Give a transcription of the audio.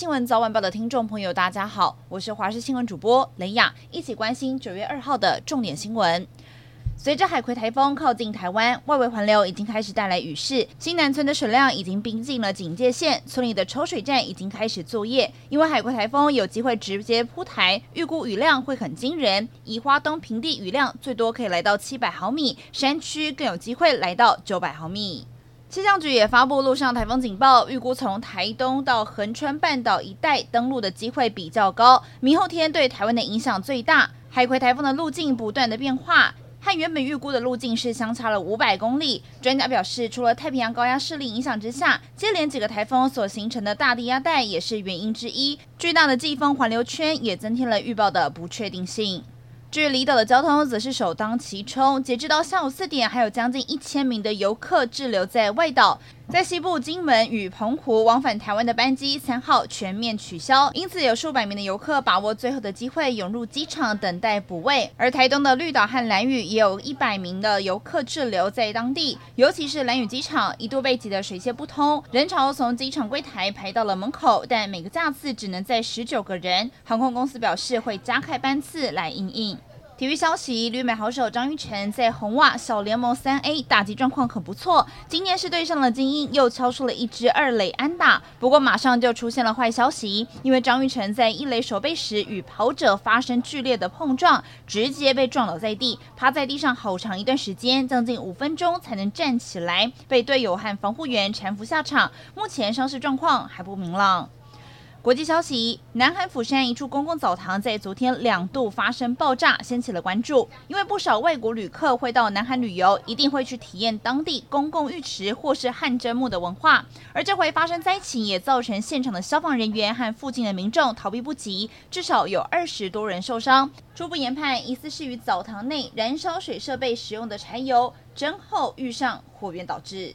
新闻早晚报的听众朋友，大家好，我是华视新闻主播雷亚，一起关心九月二号的重点新闻。随着海葵台风靠近台湾，外围环流已经开始带来雨势，新南村的水量已经逼近了警戒线，村里的抽水站已经开始作业。因为海葵台风有机会直接扑台，预估雨量会很惊人，以花东平地雨量最多可以来到七百毫米，山区更有机会来到九百毫米。气象局也发布陆上台风警报，预估从台东到横川半岛一带登陆的机会比较高，明后天对台湾的影响最大。海葵台风的路径不断的变化，和原本预估的路径是相差了五百公里。专家表示，除了太平洋高压势力影响之下，接连几个台风所形成的大低压带也是原因之一。巨大的季风环流圈也增添了预报的不确定性。至于离岛的交通，则是首当其冲。截至到下午四点，还有将近一千名的游客滞留在外岛。在西部金门与澎湖往返台湾的班机三号全面取消，因此有数百名的游客把握最后的机会涌入机场等待补位。而台东的绿岛和兰屿也有一百名的游客滞留在当地，尤其是兰屿机场一度被挤得水泄不通，人潮从机场柜台排到了门口，但每个架次只能载十九个人。航空公司表示会加开班次来应应。体育消息：旅美好手张玉成在红袜小联盟三 A 打击状况很不错，今天是对上了精英，又敲出了一支二垒安打。不过马上就出现了坏消息，因为张玉成在一垒守备时与跑者发生剧烈的碰撞，直接被撞倒在地，趴在地上好长一段时间，将近五分钟才能站起来，被队友和防护员搀扶下场。目前伤势状况还不明朗。国际消息：南韩釜山一处公共澡堂在昨天两度发生爆炸，掀起了关注。因为不少外国旅客会到南韩旅游，一定会去体验当地公共浴池或是汗蒸木的文化。而这回发生灾情，也造成现场的消防人员和附近的民众逃避不及，至少有二十多人受伤。初步研判，疑似是与澡堂内燃烧水设备使用的柴油蒸后遇上火源导致。